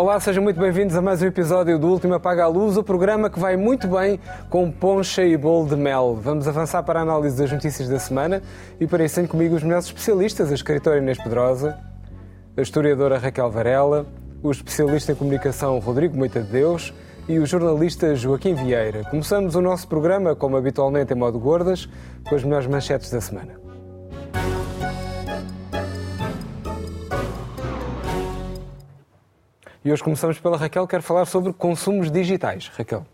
Olá, sejam muito bem-vindos a mais um episódio do Último Apaga a Luz, o programa que vai muito bem com poncha e bolo de mel. Vamos avançar para a análise das notícias da semana e para isso tenho comigo os melhores especialistas, a escritora Inês Pedrosa, a historiadora Raquel Varela, o especialista em comunicação Rodrigo Moita de Deus e o jornalista Joaquim Vieira. Começamos o nosso programa, como habitualmente em modo gordas, com as melhores manchetes da semana. E hoje começamos pela Raquel, quero falar sobre consumos digitais. Raquel.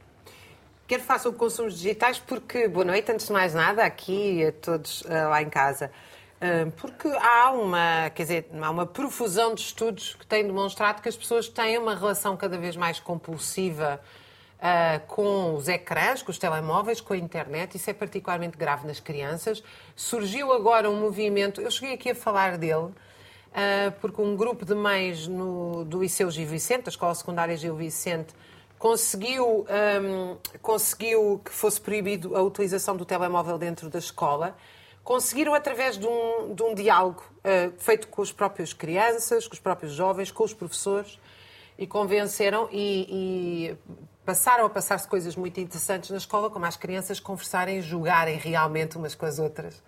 Quero falar sobre consumos digitais porque, boa noite, antes de mais nada, aqui a todos uh, lá em casa. Uh, porque há uma, quer dizer, há uma profusão de estudos que têm demonstrado que as pessoas têm uma relação cada vez mais compulsiva uh, com os ecrãs, com os telemóveis, com a internet. Isso é particularmente grave nas crianças. Surgiu agora um movimento, eu cheguei aqui a falar dele, porque um grupo de mães no, do Liceu Gil Vicente, da Escola Secundária Gil Vicente, conseguiu, um, conseguiu que fosse proibido a utilização do telemóvel dentro da escola. Conseguiram, através de um, de um diálogo uh, feito com as próprias crianças, com os próprios jovens, com os professores, e convenceram e, e passaram a passar-se coisas muito interessantes na escola, como as crianças conversarem, jogarem realmente umas com as outras.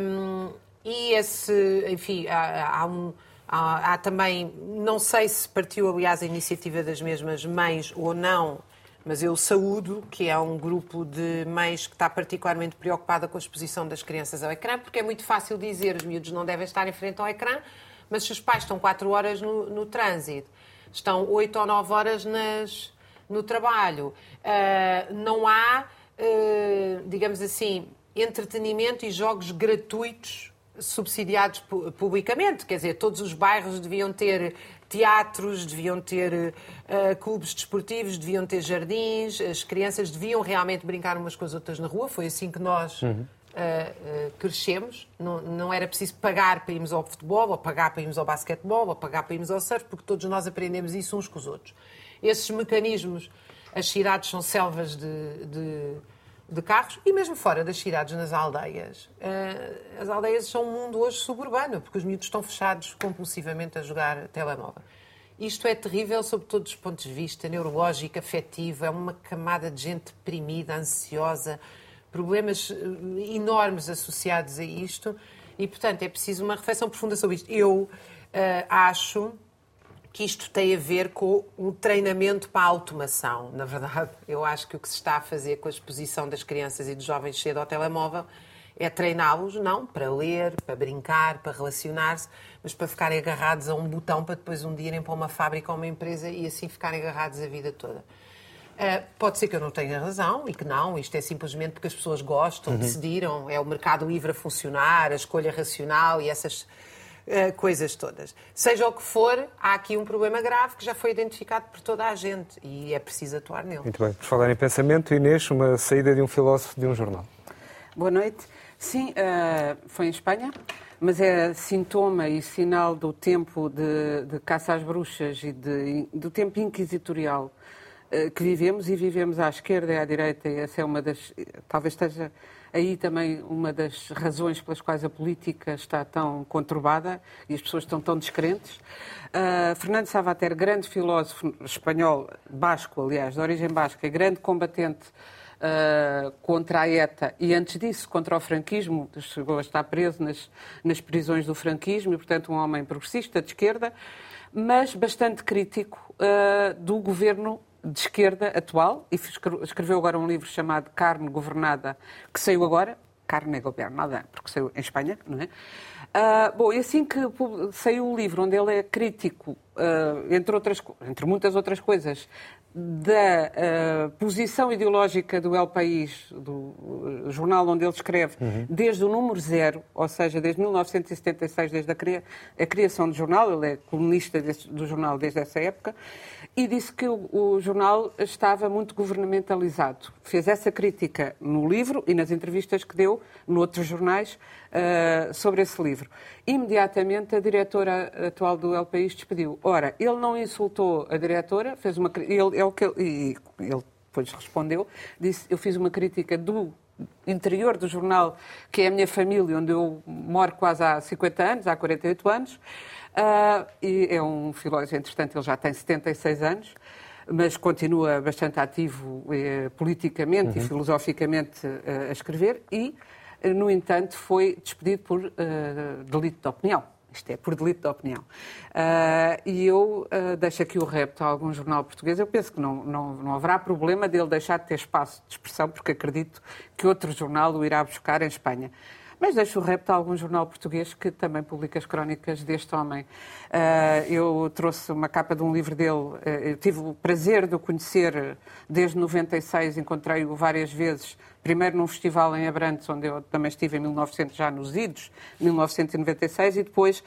Um, e esse, enfim, há, há um. Há, há, também, não sei se partiu, aliás, a iniciativa das mesmas mães ou não, mas eu saúdo, que é um grupo de mães que está particularmente preocupada com a exposição das crianças ao ecrã, porque é muito fácil dizer os miúdos não devem estar em frente ao ecrã, mas se os pais estão 4 horas no, no trânsito, estão 8 ou 9 horas nas, no trabalho, uh, não há, uh, digamos assim, entretenimento e jogos gratuitos subsidiados publicamente, quer dizer, todos os bairros deviam ter teatros, deviam ter uh, clubes desportivos, deviam ter jardins, as crianças deviam realmente brincar umas com as outras na rua, foi assim que nós uhum. uh, uh, crescemos, não, não era preciso pagar para irmos ao futebol, ou pagar para irmos ao basquetebol, ou pagar para irmos ao surf, porque todos nós aprendemos isso uns com os outros. Esses mecanismos, as cidades são selvas de, de de carros e mesmo fora das cidades, nas aldeias. Uh, as aldeias são um mundo hoje suburbano, porque os miúdos estão fechados compulsivamente a jogar telemóvel. Isto é terrível sob todos os pontos de vista, neurológico, afetivo, é uma camada de gente deprimida, ansiosa, problemas eh, enormes associados a isto e, portanto, é preciso uma reflexão profunda sobre isto. Eu uh, acho que isto tem a ver com o treinamento para a automação. Na verdade, eu acho que o que se está a fazer com a exposição das crianças e dos jovens cedo ao telemóvel é treiná-los, não para ler, para brincar, para relacionar-se, mas para ficarem agarrados a um botão para depois um dia irem para uma fábrica ou uma empresa e assim ficarem agarrados a vida toda. Uh, pode ser que eu não tenha razão e que não, isto é simplesmente porque as pessoas gostam, uhum. decidiram, é o mercado livre a funcionar, a escolha racional e essas uh, coisas todas. Seja o que for, há aqui um problema grave que já foi identificado por toda a gente e é preciso atuar nele. Muito bem. Por falar em pensamento, Inês, uma saída de um filósofo de um jornal. Boa noite. Sim, uh, foi em Espanha, mas é sintoma e sinal do tempo de, de caça às bruxas e de, do tempo inquisitorial uh, que vivemos e vivemos à esquerda e à direita. E essa é uma das. Talvez esteja aí também uma das razões pelas quais a política está tão conturbada e as pessoas estão tão descrentes. Uh, Fernando Savater, grande filósofo espanhol, basco, aliás, de origem basca, grande combatente uh, contra a ETA e, antes disso, contra o franquismo, chegou a estar preso nas, nas prisões do franquismo e, portanto, um homem progressista, de esquerda, mas bastante crítico uh, do governo de esquerda atual e escreveu agora um livro chamado Carne Governada, que saiu agora, Carne Governada, porque saiu em Espanha, não é? Uh, bom, e assim que saiu o livro, onde ele é crítico, entre, outras, entre muitas outras coisas, da uh, posição ideológica do El País, do uh, jornal onde ele escreve, uhum. desde o número zero, ou seja, desde 1976, desde a, cria a criação do jornal, ele é colunista desse, do jornal desde essa época, e disse que o, o, jornal estava muito governamentalizado. Fez essa crítica no livro e nas entrevistas que deu noutros jornais uh, sobre esse livro. Imediatamente a diretora atual do El País despediu. Ora, ele não insultou a diretora, fez uma ele, é o que ele, e ele depois respondeu, disse, eu fiz uma crítica do interior do jornal, que é a minha família, onde eu moro quase há 50 anos, há 48 anos. Uh, e é um filósofo, entretanto, ele já tem 76 anos, mas continua bastante ativo eh, politicamente uhum. e filosoficamente eh, a escrever e, no entanto, foi despedido por uh, delito de opinião. Isto é, por delito de opinião. Uh, e eu uh, deixo aqui o repto a algum jornal português. Eu penso que não, não, não haverá problema dele deixar de ter espaço de expressão, porque acredito que outro jornal o irá buscar em Espanha. Mas deixo o repto a algum jornal português que também publica as crónicas deste homem. Uh, eu trouxe uma capa de um livro dele, uh, eu tive o prazer de o conhecer desde 96, encontrei-o várias vezes, primeiro num festival em Abrantes, onde eu também estive em 1900, já nos idos, 1996, e depois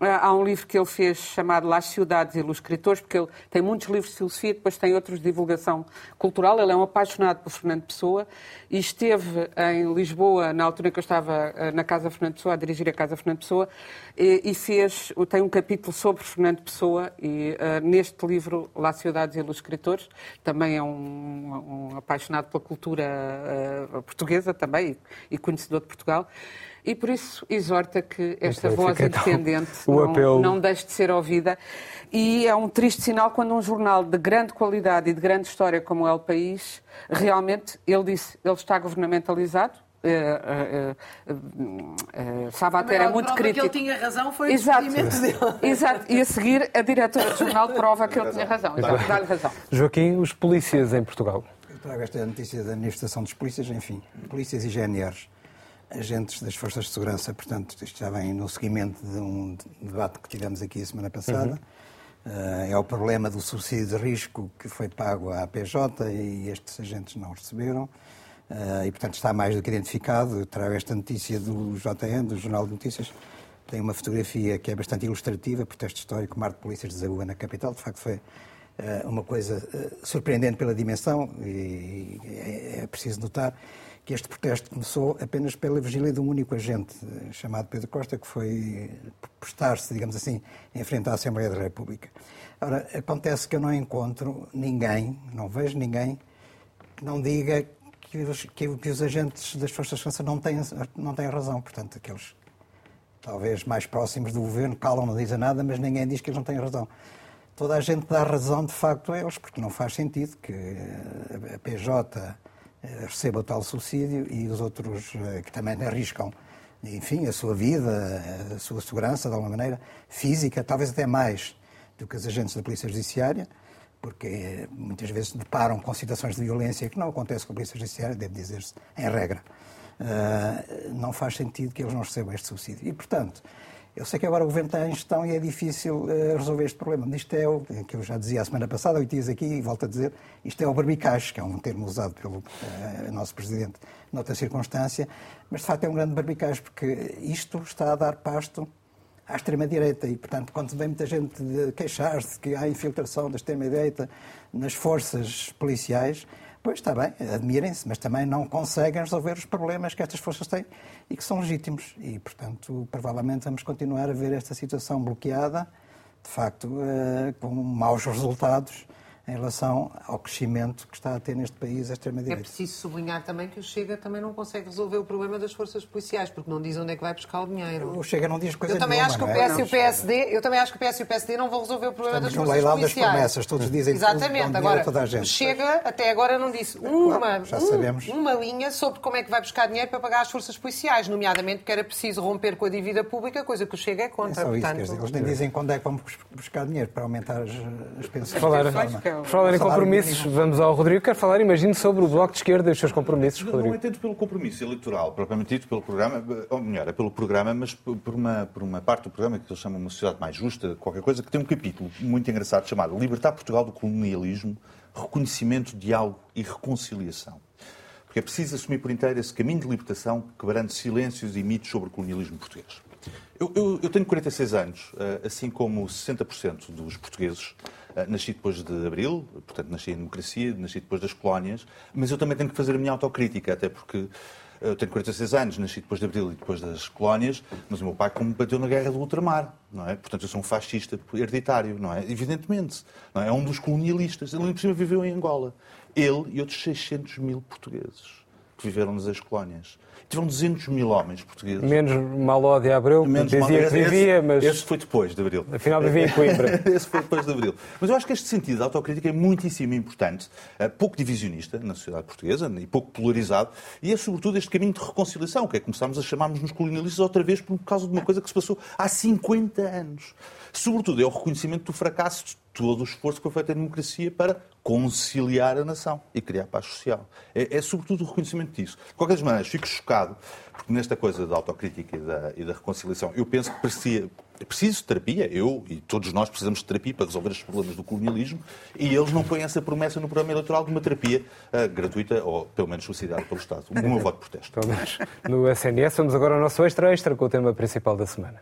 Há um livro que ele fez chamado Las Cidades e os Escritores, porque ele tem muitos livros de filosofia, depois tem outros de divulgação cultural. Ele é um apaixonado por Fernando Pessoa e esteve em Lisboa, na altura que eu estava eh, na Casa Fernando Pessoa, a dirigir a Casa Fernando Pessoa, e, fez, tem um capítulo sobre Fernando Pessoa e uh, neste livro, Las Cidades e os Escritores, também é um, um apaixonado pela cultura uh, portuguesa também e, e conhecedor de Portugal. E por isso exorta que esta voz independente não, não deixe de ser ouvida. E é um triste sinal quando um jornal de grande qualidade e de grande história como é o País, realmente, ele disse, ele está governamentalizado, Uh, uh, uh, Savater é muito crítico. que ele tinha razão foi Exato. o despedimento dele. Exato. E a seguir, a diretora do jornal prova que ele tinha razão. Dá-lhe razão. Joaquim, os polícias em Portugal. Eu trago esta notícia da manifestação dos polícias, enfim, polícias e GNRs agentes das forças de segurança, portanto, isto já vem no seguimento de um debate que tivemos aqui a semana passada. Uhum. Uh, é o problema do subsídio de risco que foi pago à PJ e estes agentes não receberam. Uh, e, portanto, está mais do que identificado. Eu trago esta notícia do JN, do Jornal de Notícias. Tem uma fotografia que é bastante ilustrativa, protesto histórico, mar de polícias de Zaúa na capital. De facto, foi uh, uma coisa surpreendente pela dimensão e é, é preciso notar que este protesto começou apenas pela vigília de um único agente, chamado Pedro Costa, que foi postar-se, digamos assim, em frente à Assembleia da República. Ora, acontece que eu não encontro ninguém, não vejo ninguém, que não diga que os, que, que os agentes das Forças de Segurança não têm, não têm razão. Portanto, aqueles talvez mais próximos do governo calam, não dizem nada, mas ninguém diz que eles não têm razão. Toda a gente dá razão, de facto, a eles, porque não faz sentido que a PJ receba o tal subsídio e os outros eh, que também arriscam, enfim, a sua vida, a sua segurança, de alguma maneira, física, talvez até mais do que os agentes da Polícia Judiciária, porque eh, muitas vezes deparam com situações de violência que não acontece com a Polícia Judiciária, deve dizer-se, em regra. Não faz sentido que eles não recebam este subsídio. E, portanto, eu sei que agora o governo está em gestão e é difícil uh, resolver este problema. Isto é o que eu já dizia a semana passada, oito dias aqui, e volto a dizer, isto é o barbicage, que é um termo usado pelo uh, nosso Presidente noutra circunstância, mas de facto é um grande barbicage, porque isto está a dar pasto à extrema-direita e, portanto, quando vem muita gente queixar-se que há infiltração da extrema-direita nas forças policiais, Pois está bem, admirem-se, mas também não conseguem resolver os problemas que estas forças têm e que são legítimos. E, portanto, provavelmente vamos continuar a ver esta situação bloqueada, de facto, eh, com maus resultados em relação ao crescimento que está a ter neste país a extrema-direita. É preciso sublinhar também que o Chega também não consegue resolver o problema das forças policiais, porque não diz onde é que vai buscar o dinheiro. O Chega não diz coisa eu também nenhuma, acho que o PS é? e o PSD, eu também acho que o PS e o PSD não vão resolver o problema Estamos das forças policiais. Estamos no leilão das promessas, todos dizem Exatamente. Tudo, agora, toda a gente. o Chega até agora não disse uma, já sabemos. Um, uma linha sobre como é que vai buscar dinheiro para pagar as forças policiais, nomeadamente porque era preciso romper com a dívida pública, coisa que o Chega é contra. É portanto... isso, eles nem dizem quando é que vão buscar dinheiro para aumentar as, as pensões. Falar, falar em compromisso compromissos, vamos ao Rodrigo. Quero falar, imagino, sobre o Bloco de Esquerda e os seus compromissos, Rodrigo. Não entendo pelo compromisso eleitoral, propriamente dito, pelo programa, ou melhor, é pelo programa, mas por uma, por uma parte do programa que eles chamam uma sociedade mais justa, qualquer coisa, que tem um capítulo muito engraçado chamado Libertar Portugal do Colonialismo, Reconhecimento, Diálogo e Reconciliação. Porque é preciso assumir por inteiro esse caminho de libertação quebrando silêncios e mitos sobre o colonialismo português. Eu, eu, eu tenho 46 anos, eh, assim como 60% dos portugueses. Eh, nasci depois de Abril, portanto nasci em democracia, nasci depois das colónias, mas eu também tenho que fazer a minha autocrítica, até porque eu tenho 46 anos, nasci depois de Abril e depois das colónias, mas o meu pai combateu na guerra do ultramar, não é? Portanto, eu sou um fascista hereditário, não é? Evidentemente. Não é? é um dos colonialistas. Ele, por cima, viveu em Angola. Ele e outros 600 mil portugueses. Que viveram nas ex-colónias. Tiveram 200 mil homens portugueses. Menos Maló de Abreu, que Menos dizia que vivia, esse, mas Esse foi depois de Abril. afinal vivia em Coimbra. Esse foi depois de Abril. Mas eu acho que este sentido de autocrítica é muitíssimo importante, eh, pouco divisionista na sociedade portuguesa e pouco polarizado, e é sobretudo este caminho de reconciliação, que é começarmos a chamarmos-nos colonialistas outra vez por causa de uma coisa que se passou há 50 anos. Sobretudo é o reconhecimento do fracasso de todo o esforço que foi feito em democracia para conciliar a nação e criar paz social. É, é sobretudo o reconhecimento disso. De qualquer maneira, fico chocado, porque nesta coisa da autocrítica e da, e da reconciliação, eu penso que parecia, é preciso terapia, eu e todos nós precisamos de terapia para resolver os problemas do colonialismo, e eles não põem essa promessa no programa eleitoral de uma terapia ah, gratuita ou pelo menos subsidiada pelo Estado. O meu voto de protesto. Menos no SNS. Vamos agora ao nosso extra-extra com o tema principal da semana.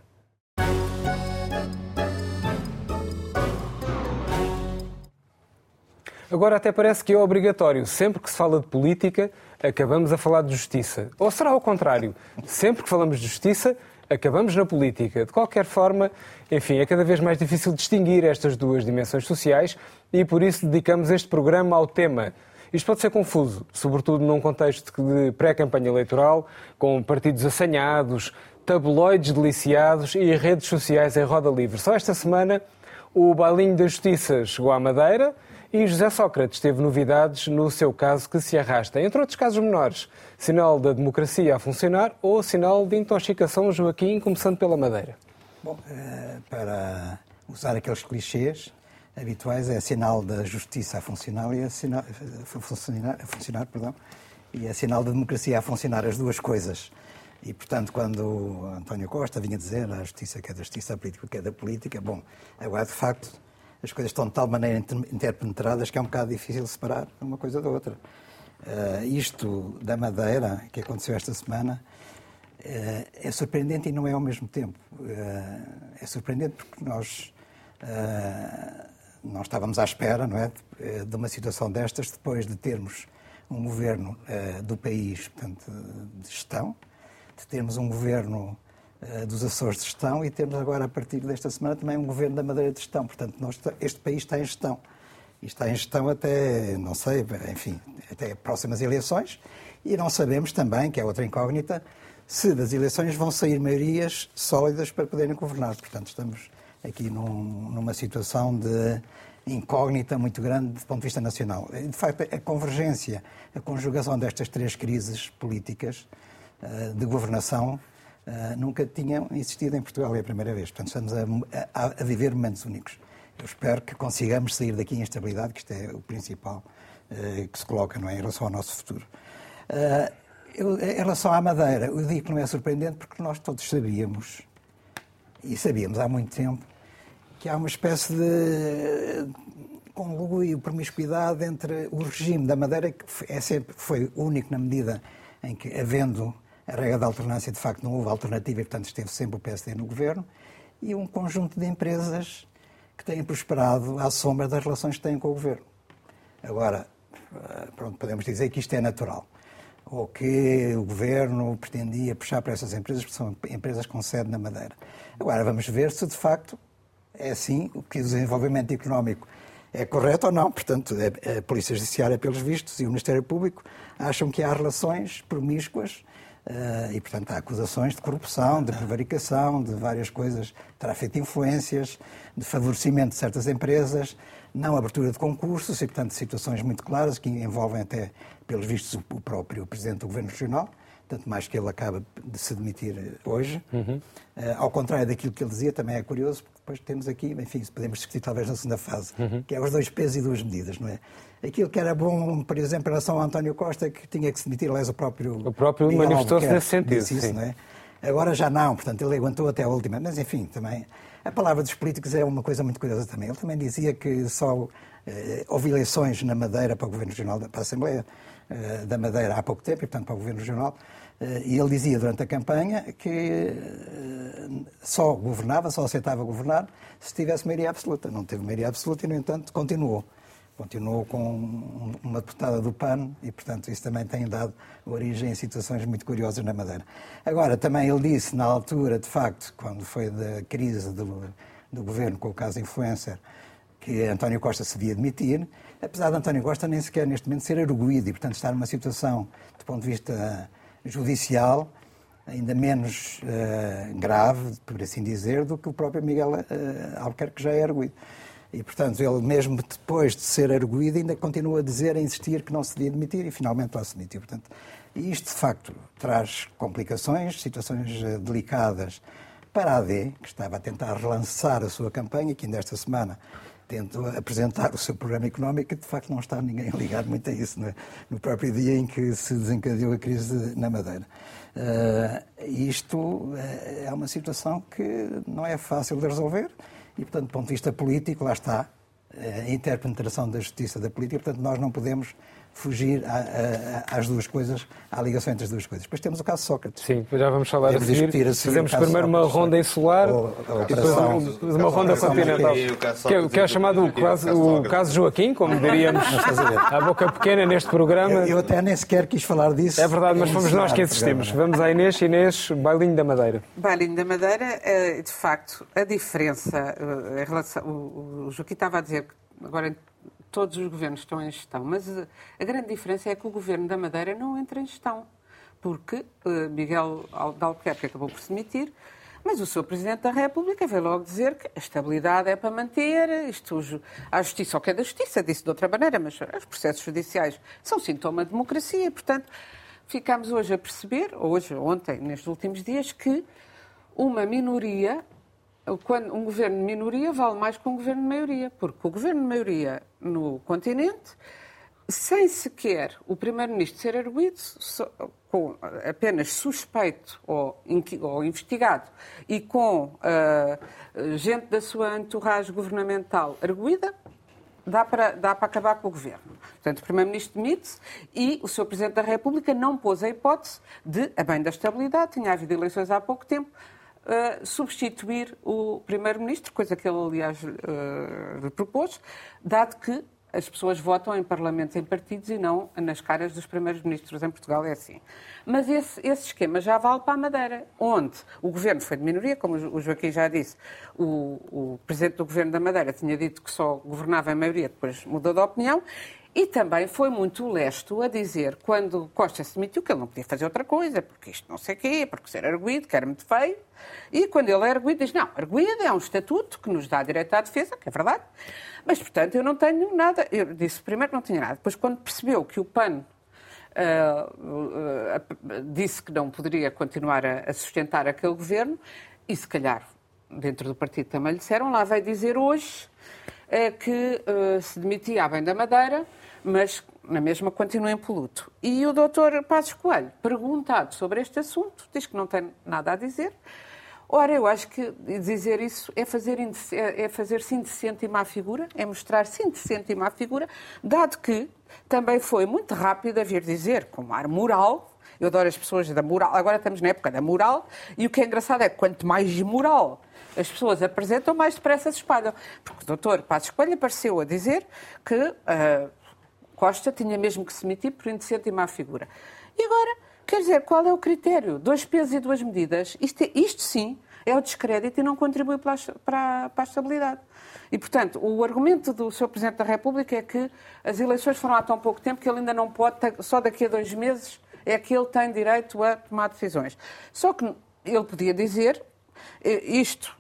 Agora até parece que é obrigatório. Sempre que se fala de política, acabamos a falar de justiça. Ou será ao contrário? Sempre que falamos de justiça, acabamos na política. De qualquer forma, enfim, é cada vez mais difícil distinguir estas duas dimensões sociais e por isso dedicamos este programa ao tema. Isto pode ser confuso, sobretudo num contexto de pré-campanha eleitoral, com partidos assanhados, tabloides deliciados e redes sociais em roda livre. Só esta semana, o bailinho da justiça chegou à Madeira e José Sócrates teve novidades no seu caso que se arrasta, entre outros casos menores. Sinal da democracia a funcionar ou sinal de intoxicação Joaquim, começando pela Madeira. Bom, eh, para usar aqueles clichês habituais, é sinal da justiça a funcionar e é sinal, funcionar, a funcionar perdão, e é sinal da democracia a funcionar as duas coisas. E, portanto, quando António Costa vinha dizer a justiça que é da justiça, a política que é da política, bom, agora, de facto, as coisas estão de tal maneira inter- interpenetradas que é um bocado difícil separar uma coisa da outra. Eh, isto da Madeira, que aconteceu esta semana, eh, é surpreendente e não é ao mesmo tempo. Eh, É surpreendente porque nós, nós estávamos à espera não é, de- uma situação destas depois de termos um governo do país portanto, de gestão, de termos um governo dos Açores de gestão e termos agora, a partir desta semana, também um governo da Madeira de gestão. Portanto, nós, este país está em gestão. E está em gestão até, não sei, enfim, até próximas eleições. E não sabemos também, que é outra incógnita, se das eleições vão sair maiorias sólidas para poderem governar. Portanto, estamos aqui num- numa situação de incógnita muito grande do ponto de vista nacional. De facto, a convergência, a conjugação destas três crises políticas eh, de governação eh, nunca tinham existido em Portugal, é a primeira vez. Portanto, estamos a, a- a viver momentos únicos. Eu espero que consigamos sair daqui em estabilidade, que isto é o principal eh, que se coloca não é, em relação ao nosso futuro. Eh, eu, em relação à Madeira, eu digo que não é surpreendente porque nós todos sabíamos, e sabíamos há muito tempo, que há uma espécie de conluio, promiscuidade entre o regime da Madeira, que é sempre, foi único na medida em que, havendo a regra da alternância, de facto não houve alternativa e, portanto, esteve sempre o PSD no governo, e um conjunto de empresas que têm prosperado à sombra das relações que têm com o governo. Agora, eh, pronto, podemos dizer que isto é natural. Ou que o governo pretendia puxar para essas empresas, porque são empresas com sede na Madeira. Agora, vamos ver se de facto é assim, que o desenvolvimento económico é correto ou não. Portanto, a, a Polícia Judiciária, pelos vistos, e o Ministério Público acham que há relações promíscuas eh, e, portanto, há acusações de corrupção, de prevaricação, de várias coisas, tráfico de influências, de favorecimento de certas empresas, não abertura de concursos e, portanto, situações muito claras que envolvem até, pelos vistos, o próprio Presidente do Governo Regional, tanto mais que ele acaba de se demitir eh, hoje. Eh, ao contrário daquilo que ele dizia, também é curioso, porque depois temos aqui, enfim, podemos discutir talvez na segunda fase, que é os dois pesos e duas medidas, não é? Aquilo que era bom, por exemplo, em relação ao António Costa, que tinha que se demitir, aliás, o próprio... O próprio manifestou-se nesse sentido, disse isso, sim. não é? Agora já não, portanto, ele aguentou até a última. Mas, enfim, também... A palavra dos políticos é uma coisa muito curiosa também. Ele também dizia que só eh, houve eleições na Madeira para o Governo Regional, da- para a Assembleia eh, da Madeira há pouco tempo, e, portanto, para o Governo Regional. Eh, e ele dizia durante a campanha que eh, só governava, só aceitava governar se tivesse maioria absoluta. Não teve maioria absoluta e, no entanto, continuou. Continuou com um- uma deputada do PAN e, portanto, isso também tem dado origem a situações muito curiosas na Madeira. Agora, também ele disse, na altura, de facto, quando foi da crise do, do governo com o caso influencer, que António Costa se devia demitir, apesar de António Costa nem sequer neste momento ser arguído e, portanto, estar numa situação, do ponto de vista judicial, ainda menos uh, grave, por assim dizer, do que o próprio Miguel uh, Albuquerque já é arguído. E, portanto, ele mesmo depois de ser arguído ainda continua a dizer, a insistir que não se devia demitir e finalmente lá se demitiu. Portanto, isto, de facto, traz complicações, situações uh, delicadas para a AD, que estava a tentar relançar a sua campanha, que ainda esta semana tentou apresentar o seu programa económico, e de facto não está ninguém ligado muito a isso, é? no próprio dia em que se desencadeou a crise na Madeira. Uh, isto é uma situação que não é fácil de resolver e, portanto, do ponto de vista político, lá está a interpenetração da justiça da política, portanto, nós não podemos fugir às duas coisas, à ligação entre as duas coisas. Depois temos o caso Sócrates. Sim, já vamos falar a seguir. a Fazemos primeiro uma ronda insular ou, ou, e depois uma ronda continental. Que é, que é chamado o caso, o caso Joaquim, como diríamos à boca pequena neste programa. Eu, eu, até nem sequer quis falar disso. É verdade, mas fomos nós que insistimos. Vamos à Inês. Inês, Bailinho da Madeira. Bailinho da Madeira, eh, de facto, a diferença eh, em relação... O Joaquim estava a dizer que agora todos os governos estão em gestão, mas eh, a grande diferença é que o governo da Madeira não entra em gestão, porque uh, Miguel de Albuquerque acabou por se demitir, mas o seu Presidente da República veio logo dizer que a estabilidade é para manter, isto, a justiça, o que é da justiça, disse de outra maneira, mas os processos judiciais são sintoma de democracia e, portanto, ficamos hoje a perceber, hoje, ontem, nestes últimos dias, que uma minoria quando um governo de minoria vale mais que um governo de maioria, porque o governo de maioria no continente, sem sequer o primeiro-ministro ser arguído, com apenas suspeito ou, ou investigado e com uh, gente da sua entourage governamental arguída, dá para, dá para acabar com o governo. Portanto, o Primeiro-Ministro demite-se e o Sr. Presidente da República não pôs a hipótese de, a bem da estabilidade, tinha havido eleições há pouco tempo, uh, substituir o Primeiro-Ministro, coisa que ele, aliás, uh, lhe propôs, dado que as pessoas votam em parlamentos em partidos e não nas caras dos primeiros ministros. Em Portugal é assim. Mas esse, esse, esquema já vale para a Madeira, onde o governo foi de minoria, como o Joaquim já disse. O, o presidente do governo da Madeira tinha dito que só governava em maioria, depois mudou de opinião. E também foi muito lesto a dizer, quando Costa se demitiu, que ele não podia fazer outra coisa, porque isto não sei o quê, porque ser arguído, que era muito feio. E quando ele é arguído, diz: não, arguído é um estatuto que nos dá direito à defesa, que é verdade, mas, portanto, eu não tenho nada. Eu disse primeiro que não tinha nada. Depois, quando percebeu que o PAN uh, uh, disse que não poderia continuar a, a sustentar aquele governo, e se calhar dentro do partido também lhe disseram, lá veio dizer hoje uh, que se demitia à bem da Madeira mas na mesma continua impoluto. E o doutor Passos Coelho, perguntado sobre este assunto, diz que não tem nada a dizer. Ora, eu acho que dizer isso é fazer, é fazer-se indecente e má figura, é mostrar-se indecente e má figura, dado que também foi muito rápido a vir dizer, com ar moral, eu adoro as pessoas da moral, agora estamos na época da moral, e o que é engraçado é que quanto mais moral as pessoas apresentam, mais depressa se espalham. Porque o doutor Passos Coelho apareceu a dizer que uh, Costa tinha mesmo que se demitir por indecente e má figura. E agora, quer dizer, qual é o critério? Dois pesos e duas medidas. Isto, é, isto sim é o descrédito e não contribui para a, para, a estabilidade. E, portanto, o argumento do Sr. Presidente da República é que as eleições foram há tão pouco tempo que ele ainda não pode, só daqui a dois meses é que ele tem direito a tomar decisões. Só que ele podia dizer eh, isto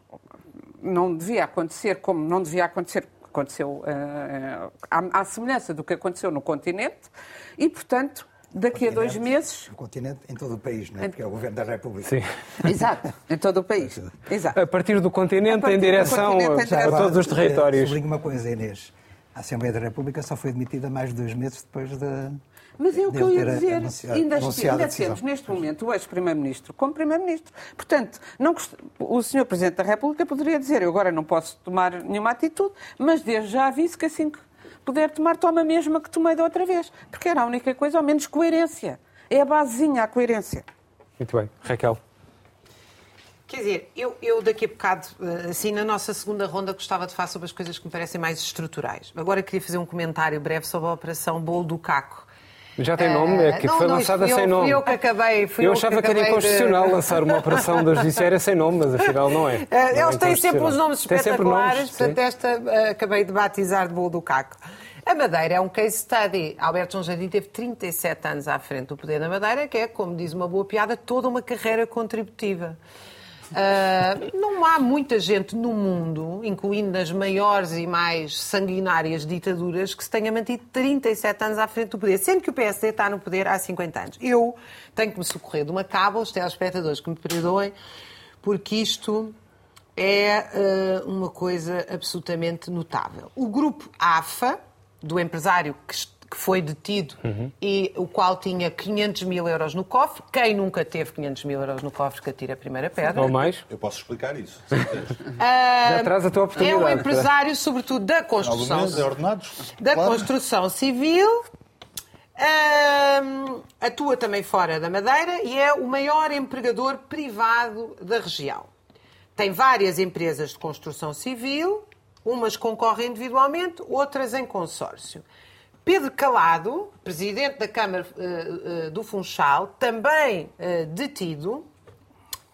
não devia acontecer como não devia acontecer aconteceu uh, à, à, semelhança do que aconteceu no continente e, portanto, daqui a dois meses. No continente, em todo o país, não é? Porque é o governo da República. Sim. Exato, em todo o país. Exato. A partir do continente, partir em, direção continente, a, a todos os territórios. Sublinho uma coisa, Inês. A Assembleia da República só foi demitida mais de dois meses depois da. Mas é o que eu ia dizer. Anunciado, ainda, ainda temos, neste momento, o ex-primeiro-ministro como primeiro-ministro. Portanto, não, o senhor Presidente da República poderia dizer eu agora não posso tomar nenhuma atitude, mas desde já aviso que assim que puder tomar, toma a mesma que tomei da outra vez. Porque era a única coisa, ao menos coerência. É a basezinha, a coerência. Muito bem. Raquel. Quer dizer, eu, eu daqui a bocado, eh, assim, na nossa segunda ronda, gostava de falar sobre as coisas que me parecem mais estruturais. Agora queria fazer um comentário breve sobre a Operação Bolo do Caco. Já tem nome? É que não, foi não, lançada sem nome. Fui eu que acabei. Fui Eu eu achava que, era acabei de- inconstitucional lançar uma operação da Judiciária sem nome, mas afinal não é. Eh, Não é Eles têm sempre inconstitucional. uns nomes espetaculares, portanto, esta eh, acabei de batizar de bolo do caco. A Madeira é um case study. Alberto João Jardim teve 37 anos à frente do poder da Madeira, que é, como diz uma boa piada, toda uma carreira contributiva. Ah, não há muita gente no mundo, incluindo nas maiores e mais sanguinárias ditaduras, que se tenha mantido 37 anos à frente do poder, sendo que o PSD está no poder há 50 anos. Eu tenho que me socorrer de uma cábula, os telespectadores que me perdoem, porque isto é ah, uma coisa absolutamente notável. O grupo AFA, do empresário que que foi detido e o qual tinha 500 mil euros no cofre. Quem nunca teve 500 mil euros no cofre que atira a primeira pedra. Ou mais? Eu posso explicar isso. se quiseres. Já traz a tua É oportunidade. um empresário, sobretudo, da Alguns construção, meses é ordenados. da Claro. construção civil. Ahm, atua também fora da Madeira e é o maior empregador privado da região. Tem várias empresas de construção civil, umas concorrem individualmente, outras em consórcio. Pedro Calado, presidente da Câmara eh, eh, do Funchal, também eh, detido,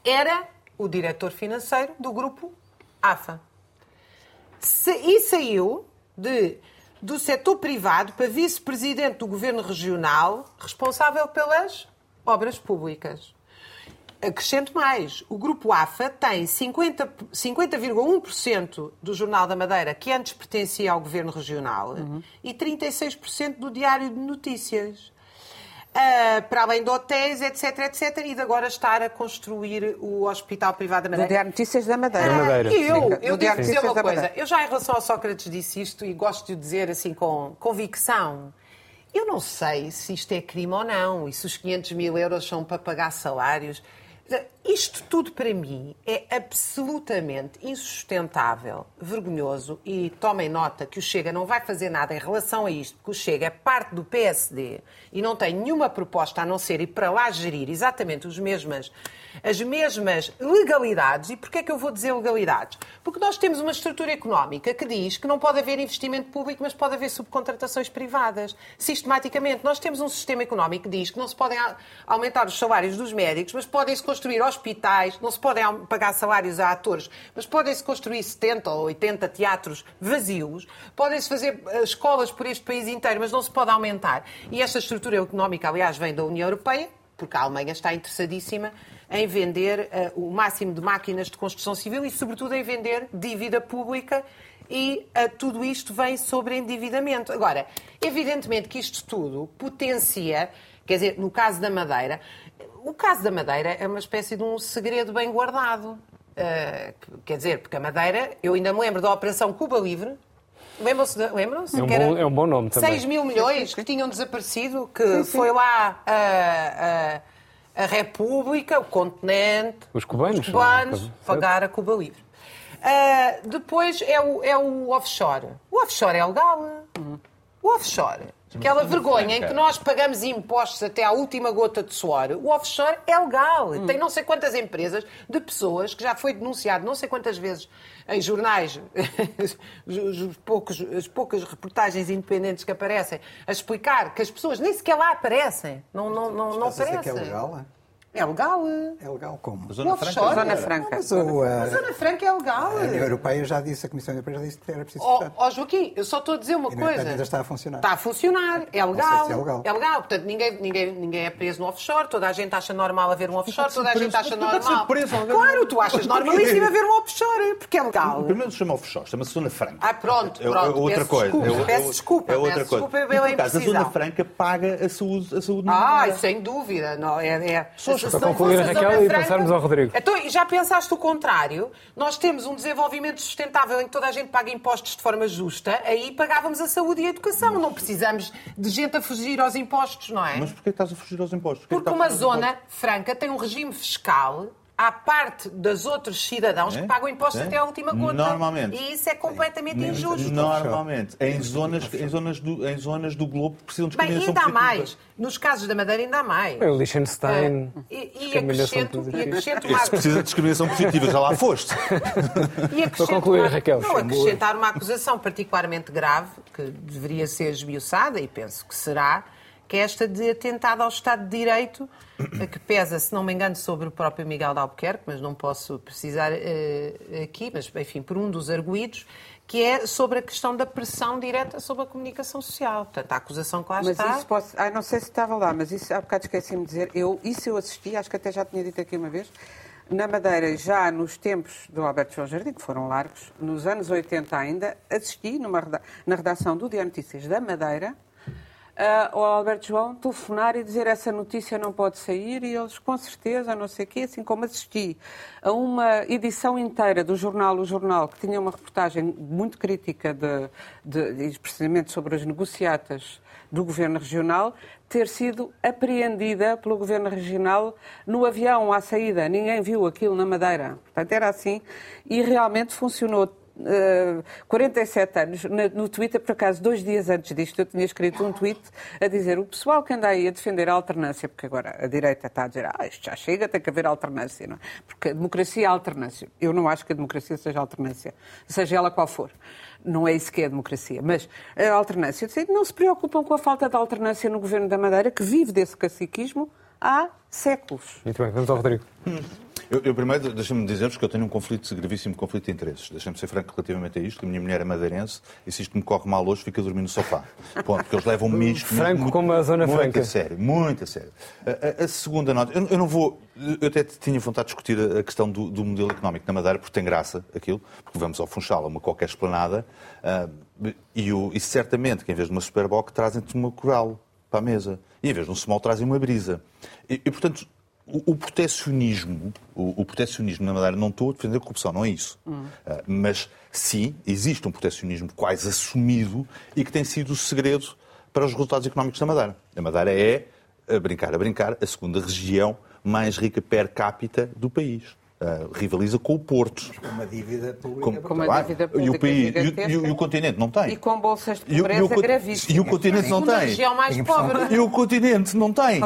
era o diretor financeiro do grupo AFA. Se- e saiu de, do setor privado para vice-presidente do governo regional, responsável pelas obras públicas. Acrescento mais, o Grupo AFA tem 50 50,1% do Jornal da Madeira, que antes pertencia ao Governo Regional, e 36% do Diário de Notícias. Ah, para além de hotéis, etc, etc, e de agora estar a construir o Hospital Privado da Do Madeira. Diário Notícias da Madeira. Da Madeira. Eu, Sim. eu Do devo Diário dizer Notícias uma da coisa. Madeira. Eu já em relação ao Sócrates disse isto e gosto de o dizer assim com convicção. Eu não sei se isto é crime ou não e se os 500 mil euros são para pagar salários. that Isto tudo para mim é absolutamente insustentável, vergonhoso e tomem nota que o Chega não vai fazer nada em relação a isto, porque o Chega é parte do PSD e não tem nenhuma proposta a não ser ir para lá gerir exatamente os mesmas, as mesmas legalidades. E porquê é que eu vou dizer legalidades? Porque nós temos uma estrutura económica que diz que não pode haver investimento público, mas pode haver subcontratações privadas. Sistematicamente, nós temos um sistema económico que diz que não se podem aumentar os salários dos médicos, mas podem-se construir hospitais, não se podem pagar salários a atores, mas podem-se construir 70 ou 80 teatros vazios, podem-se fazer eh, escolas por este país inteiro, mas não se pode aumentar. E esta estrutura económica, aliás, vem da União Europeia, porque a Alemanha está interessadíssima em vender eh, o máximo de máquinas de construção civil e, sobretudo, em vender dívida pública e eh, tudo isto vem sobre endividamento. Agora, evidentemente que isto tudo potencia, quer dizer, no caso da Madeira, o caso da Madeira é uma espécie de um segredo bem guardado. Eh, quer dizer, porque a Madeira, eu ainda me lembro da Operação Cuba Livre, Lembram-se? Lembram-se? É um bom- é um bom nome também. 6 mil milhões que tinham desaparecido, que foi lá a, a- a República, o continente, Os cubanos, os cubanos pagar a Cuba Livre. Ah, depois é o, é o offshore. O offshore é legal. O offshore. Aquela vergonha em que nós pagamos impostos até à última gota de suor, o offshore é legal. Tem não sei quantas empresas de pessoas que já foi denunciado não sei quantas vezes em jornais, os, os poucos, as poucas reportagens independentes que aparecem, a explicar que as pessoas nem sequer lá aparecem. Não, não, não, não dizer aparecem. que é legal? é? É legal. É legal como? Zona O Franca. offshore. Zona Franca. Mas o, A a, Zona Franca é legal. a União Europeia já disse, a Comissão Europeia já disse que era preciso Ó fechar. ó, Joaquim, eu só estou a dizer uma E, coisa. ainda está a funcionar. Está a funcionar, é legal. se é legal. Portanto, ninguém, ninguém, ninguém é preso no offshore, toda a gente acha normal haver um offshore, toda a gente acha Mas pode ser normal. preso, Claro, tu achas normalíssimo haver um offshore, porque é legal. Primeiro se chama offshore, chama-se Zona Franca. Ah, pronto, É- é pronto. outra peço coisa. É peço desculpa, É outra peço coisa. desculpa acaso, a. Zona Franca paga a saúde, a saúde Ah, sem dúvida. Não, é, é. Se para concluir, Raquel, e passarmos ao Rodrigo. Então, e já pensaste o contrário? Nós temos um desenvolvimento sustentável em que toda a gente paga impostos de forma justa, aí pagávamos a saúde e a educação. Não precisamos de gente a fugir aos impostos, não é? Mas porquê estás a fugir aos impostos? Porquê Porque uma zona franca tem um regime fiscal à parte dos outros cidadãos É? que pagam impostos É? até à última gota. Normalmente. E isso é completamente Nem- injusto. Normalmente, em zonas, em, zonas do, em zonas do globo que precisam de Bem, ainda há mais. Nos casos da Madeira ainda há mais. É o Liechtenstein. E, e discriminação acrescento, e acrescento uma, Esse precisa de discriminação positiva, já lá foste. E acrescento concluir, uma- Raquel, Não, acrescentar uma acusação particularmente grave, que deveria ser esmiuçada, e penso que será, que é esta de atentado ao Estado de Direito, que pesa, se não me engano, sobre o próprio Miguel de Albuquerque, mas não posso precisar uh, aqui, mas enfim, por um dos arguídos, que é sobre a questão da pressão direta sobre a comunicação social. Portanto, a acusação que lá mas está... Isso posso... ah, não sei se estava lá, mas isso há bocado esqueci-me de dizer. Eu, isso eu assisti, acho que até já tinha dito aqui uma vez, na Madeira, já nos tempos do Alberto João Jardim, que foram largos, nos anos 80 ainda, assisti numa, na redação do Diário Notícias da Madeira uh, ao Alberto João telefonar e dizer essa notícia não pode sair e eles, com certeza, não sei o quê, assim como assisti a uma edição inteira do jornal O Jornal, que tinha uma reportagem muito crítica de, de, de precisamente sobre as negociatas do Governo Regional, ter sido apreendida pelo Governo Regional no avião à saída. Ninguém viu aquilo na Madeira. Portanto, era assim. E realmente funcionou uh, 47 anos, no Twitter, por acaso, dois dias antes disto, eu tinha escrito um tweet a dizer o pessoal que anda aí a defender a alternância, porque agora a direita está a dizer ah, isto já chega, tem que haver alternância, não é? Porque a democracia é alternância. Eu não acho que a democracia seja alternância, seja ela qual for. Não é isso que é a democracia. Mas a alternância, não se preocupam com a falta de alternância no governo da Madeira, que vive desse caciquismo há séculos. Muito bem, vamos ao Rodrigo. Hum. Eu, eu primeiro, deixa-me dizer-vos que eu tenho um conflito, gravíssimo conflito de interesses. Deixa-me ser franco relativamente a isto. A minha mulher é madeirense e se isto me corre mal hoje, fica a dormir no sofá. Ponto, porque eles levam -me isto Franco muito, como a Zona muito Franca. Muito a sério, muito a sério. A, a, a segunda nota, eu, eu, não vou... Eu até tinha vontade de discutir a, a questão do, do, modelo económico na Madeira, porque tem graça aquilo, porque vamos ao Funchal, a uma qualquer esplanada, uh, e, o, e certamente que em vez de uma Superboc trazem-te uma coral para a mesa. E em vez de um small trazem uma brisa. E, e portanto, o, o protecionismo, o, o, protecionismo na Madeira, não estou a defender a corrupção, não é isso. Hum. Uh, mas sim, existe um protecionismo quase assumido e que tem sido o segredo para os resultados económicos da Madeira. A Madeira é, a brincar, a brincar, a segunda região mais rica per capita do país. Uh, rivaliza com o Porto. Com uma dívida pública. Com, com uma dívida pública. E o, país, e, e, e, o continente não tem. E com bolsas de pobreza e o, gravíssimas. E o continente não tem. Região mais pobre. E o continente não tem.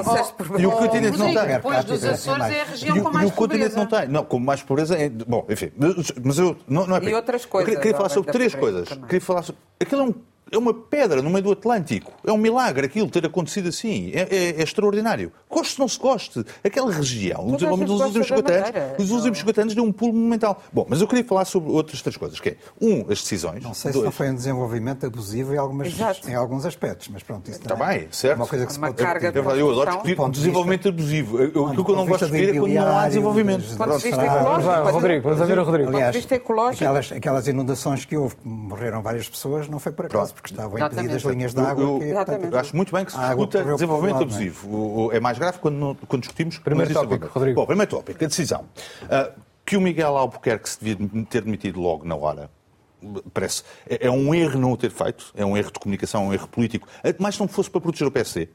E o continente não tem. Depois dos Açores é a região com mais pobreza. E o continente não tem. Não, com mais pobreza é... Bom, enfim. Mas eu... Não, não é e outras coisas. Queria falar sobre três coisas. Queria falar sobre... Aquilo é um é uma pedra no meio do Atlântico. É um milagre aquilo ter acontecido assim. É, é, é extraordinário. Goste ou não se goste. Aquela região, o desenvolvimento dos últimos 50 anos, os últimos 50 anos deu um pulo monumental. Bom, mas eu queria falar sobre outras três coisas, que é, um, as decisões. Não sei dois, se não foi um desenvolvimento abusivo em, algumas, em alguns aspectos, mas pronto, isso Está bem, certo. É uma coisa que se uma pode... Carga eu, eu adoro discutir um desenvolvimento abusivo. o que eu não gosto de ver é quando não há desenvolvimento. Do ponto de vista ecológico. Rodrigo, vamos ver o Rodrigo. Aliás, vista ecológico. Aquelas, aquelas inundações que houve, morreram várias pessoas, não foi por acaso, porque estavam impedidas das linhas de água. Eu, que, portanto, acho muito bem que se discuta desenvolvimento lado, abusivo. É? é mais grave quando, quando discutimos... Primeiro tópico, Rodrigo. Bom, primeiro tópico, a decisão. Uh, que o Miguel Albuquerque se devia ter demitido logo na hora. Parece. É, é um erro não o ter feito, é um erro de comunicação, é um erro político. Mas se não fosse para proteger o PSD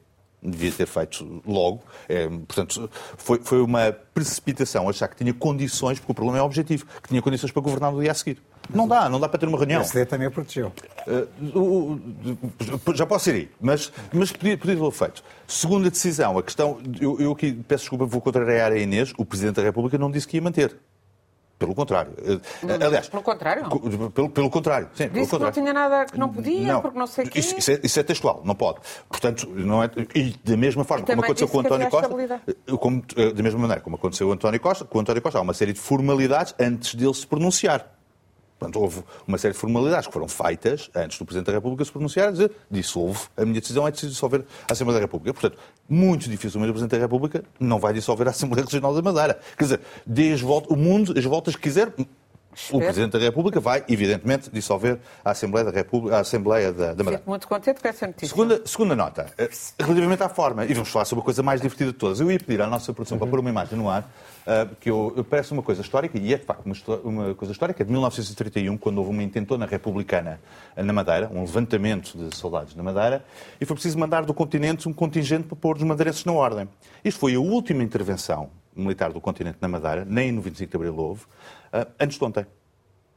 devia ter feito logo. É, portanto, foi, foi uma precipitação achar que tinha condições, porque o problema é objetivo, que tinha condições para governar no dia a seguir. Não dá, não dá para ter uma reunião. O PSD também a protegeu. Uh, já posso ir aí, mas, mas podia, podia ter feito. Segunda decisão, a questão, eu, eu aqui peço desculpa, vou contrariar a Inês, o Presidente da República não disse que ia manter. Pelo contrário. Aliás, pelo contrário? Pelo, pelo contrário. Sim, Disse pelo contrário. que não tinha nada, que não podia, não. porque não sei o quê. Isso, isso, é, isso, é, textual, não pode. Portanto, não é. E da mesma forma, como aconteceu com o António Costa. Como, da mesma maneira, como aconteceu com o António Costa, com o António Costa há uma série de formalidades antes dele se pronunciar. Portanto, houve uma série de formalidades que foram feitas antes do Presidente da República se pronunciar e dizer dissolve, a minha decisão é de dissolver a Assembleia da República. Portanto, muito dificilmente o Presidente da República não vai dissolver a Assembleia Regional da Madeira. Quer dizer, dê as voltas, o mundo, as voltas que quiser, o Presidente da República vai, evidentemente, dissolver a Assembleia da, República, a Assembleia da, da Madeira. Fico muito contente com essa notícia. Segunda, segunda nota, eh, relativamente à forma, e vamos falar sobre a coisa mais divertida de todas. Eu ia pedir à nossa produção uhum. para pôr uma imagem no ar, que eu, parece uma coisa histórica, e é de facto uma, uma, coisa histórica, de 1931, quando houve uma intentona republicana na Madeira, um levantamento de soldados na Madeira, e foi preciso mandar do continente um contingente para pôr os madeirenses na ordem. Isto foi a última intervenção militar do continente na Madeira, nem no 25 de Abril houve, uh, antes de ontem.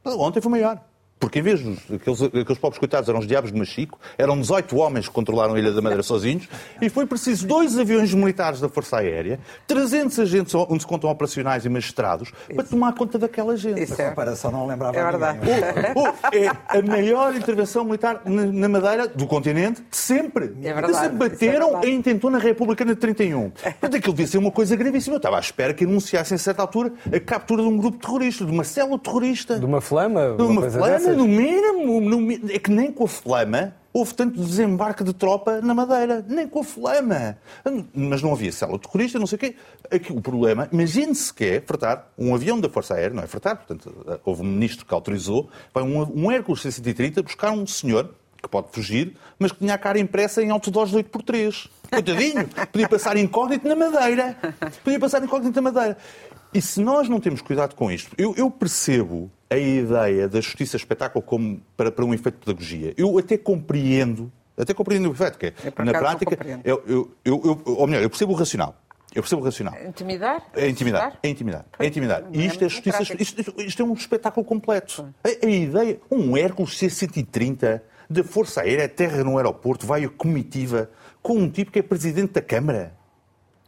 Ontem foi maior. Porque em vez dos aqueles, aqueles pobres coitados eram os diabos de Machico, eram 18 homens que controlaram a Ilha da Madeira sozinhos, e foi preciso dois aviões militares da Força Aérea, 300 agentes onde se contam operacionais e magistrados, para tomar conta daquela gente. Isso A é, comparação não lembrava é verdade. ninguém. Oh, oh, é a maior intervenção militar na na Madeira do continente de sempre. É verdade, isso é a intentona republicana de 31. Portanto, aquilo devia ser uma coisa gravíssima. Eu estava à espera que anunciassem, a certa altura, a captura de um grupo terrorista, de uma célula terrorista. De uma flama? De uma coisa flama? No mínimo, no É que nem com a flama houve tanto desembarque de tropa na Madeira. Nem com a flama. Mas não havia célula terrorista, não sei o quê. Aqui, o problema, imagine sequer fretar um avião da Força Aérea, não é fretar, portanto, houve um ministro que autorizou, vai um, um Hércules C-130 buscar um senhor que pode fugir, mas que tinha a cara impressa em outdoors de 8x3. Coitadinho, podia passar incógnito na Madeira. Podia passar incógnito na Madeira. E se nós não temos cuidado com isto, eu, eu percebo a ideia da justiça espetáculo como para, para um efeito de pedagogia. Eu até compreendo, até compreendo o efeito, que é, na prática, eu, eu, eu, eu- ou melhor, eu percebo o racional. Eu percebo o racional. Intimidar? É intimidar, é intimidar, é intimidar. E é isto é justiça. isto- isto é um espetáculo completo. A, a ideia, um Hércules C-130 da Força Aérea, terra no aeroporto, vai a comitiva com um tipo que é presidente da Câmara.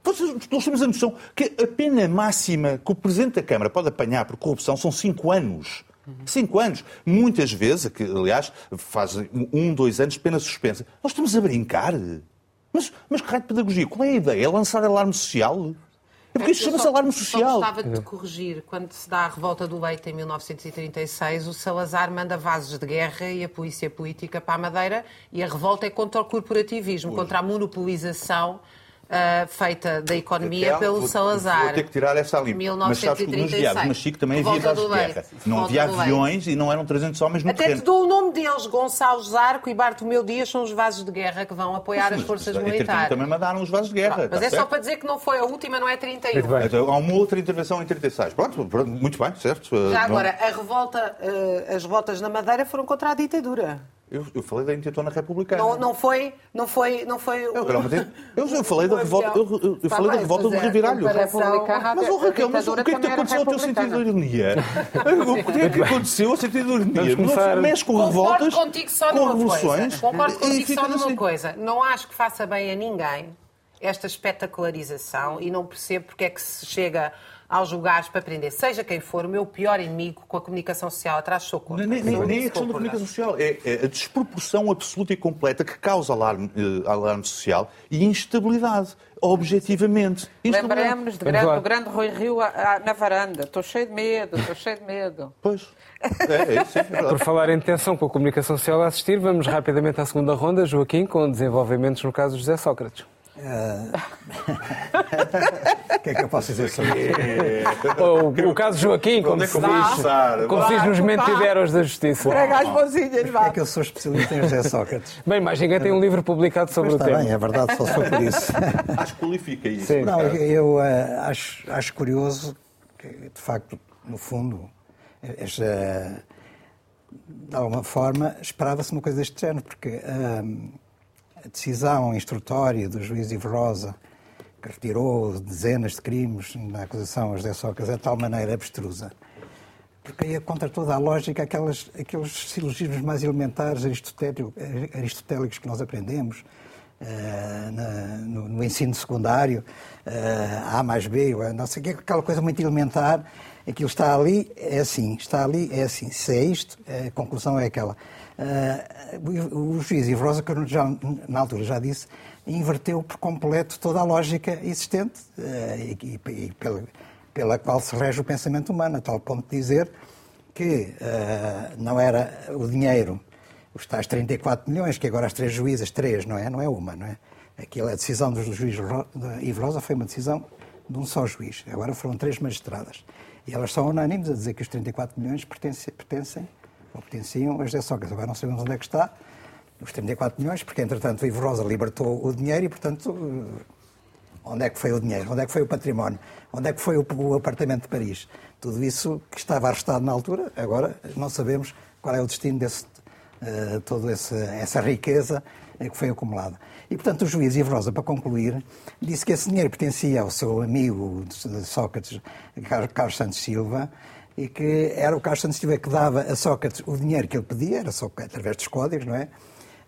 Vocês- Nós temos a noção que a pena máxima que o Presidente da Câmara pode apanhar por corrupção são cinco anos. Cinco anos. Muitas vezes, que, aliás, fazem um, dois anos de pena suspensa. Nós estamos a brincar. Mas, mas que raio de pedagogia? Qual é a ideia? É lançar alarme social? É porque isto Eu chama-se alarme social. gostava de corrigir. Quando se dá a revolta do leite em 1936, o Salazar manda vasos de guerra e a polícia política para a Madeira e a revolta é contra o corporativismo, contra a monopolização ah, feita da economia Raquel, pelo vou- Salazar. Vou ter que tirar essa ali. Mas sabes que nos 1936. diabos, mas Chico também havia do de guerra. Não havia aviões e não eram 300 homens no Até terreno. te dou o nome deles, Gonçalo Zarco e Bartomeu Dias são os vasos de guerra que vão apoiar as Mas, forças em 31 militares. também mandaram os vasos de guerra. Mas está é só certo? para dizer que não foi a última, não é 31. Muito bem. Então, há uma outra intervenção em 36. Pronto, pronto, muito bem, certo. Já Não- agora, a revolta, eh, as revoltas na Madeira foram contra a ditadura. Eu, eu falei da intentona republicana. Não, não foi, não foi, não foi. Eu, eu, eu falei da o revolta, eu, eu- eu falei da revolta do reviralho. Mas, oh, a Raquel, mas o que é que te aconteceu ao teu sentido de ironia? O que é que aconteceu ao sentido de ironia? Não mexe com Concordo revoltas, contigo só com numa revoluções. coisa. Concordo contigo só numa assim. coisa. Não acho que faça bem a ninguém esta espetacularização e não percebo porque é que se chega aos lugares para prender, seja quem for, o meu pior inimigo com a comunicação social atrás sou contra. Nem, nem, nem a questão da comunicação social. É, é a desproporção absoluta e completa que causa alarme, eh, alarme social e instabilidade, objetivamente. Lembremos-nos de Vamos grande- do grande Rui Rio a- a- na varanda. Estou cheio de medo, estou cheio de medo. Pois. É, é isso, é verdade. Por falar em tensão com a comunicação social a assistir, vamos rapidamente à segunda ronda, Joaquim, com desenvolvimentos no caso de José Sócrates. O que é que eu posso dizer sobre isso? O caso de Joaquim, como é se diz, começar? como se diz nos mentideros da justiça. Prega as mãozinhas, É vá. que eu sou especialista em José Sócrates. Bem, mais ninguém tem um livro publicado sobre Mas o está tema. bem, é verdade, só se for por isso. Acho que qualifica isso. Sim. Não, eu eh, acho, acho curioso que, de facto, no fundo, esta, de alguma forma, esperava-se uma coisa deste género, porque hum, a decisão instrutória do juiz Ivo Rosa, que retirou dezenas de crimes na acusação a José Sócrates, é de tal maneira abstrusa, porque ia contra toda a lógica aquelas, aqueles silogismos mais elementares aristotélico- aristotélicos que nós aprendemos eh, na- no, no ensino secundário, eh, A mais B, não sei o que, aquela coisa muito elementar, aquilo está ali, é assim, está ali, é assim, se é isto, a conclusão é aquela. Eh, o, juiz Ivo Rosa, que eu já, na altura já disse, inverteu por completo toda a lógica existente eh, e, e- e pela, pela qual se rege o pensamento humano, a tal ponto de dizer que eh, não era o dinheiro, os tais 34 milhões, que agora as três juízas, três, não é? Não é uma, não é? Aquilo, a decisão do juiz Ivo Rosa foi uma decisão de um só juiz. Agora foram três magistradas. E elas são unânimes a dizer que os 34 milhões pertencem, pertencem ou pertenciam a José Sócrates. Agora não sabemos onde é que está os 34 milhões, porque entretanto Ivo Rosa libertou o dinheiro e, portanto, eh, Onde é que foi o dinheiro? Onde é que foi o património? Onde é que foi o, apartamento de Paris? Tudo isso que estava arrestado na altura, agora não sabemos qual é o destino desse, eh, toda essa, riqueza eh, que foi acumulada. E, portanto, o juiz Ivo Rosa, para concluir, disse que esse dinheiro pertencia ao seu amigo de Sócrates, Car- Carlos Santos Silva, e que era o Santos Silva que dava a Sócrates o dinheiro que ele pedia, era só através dos códigos, não é?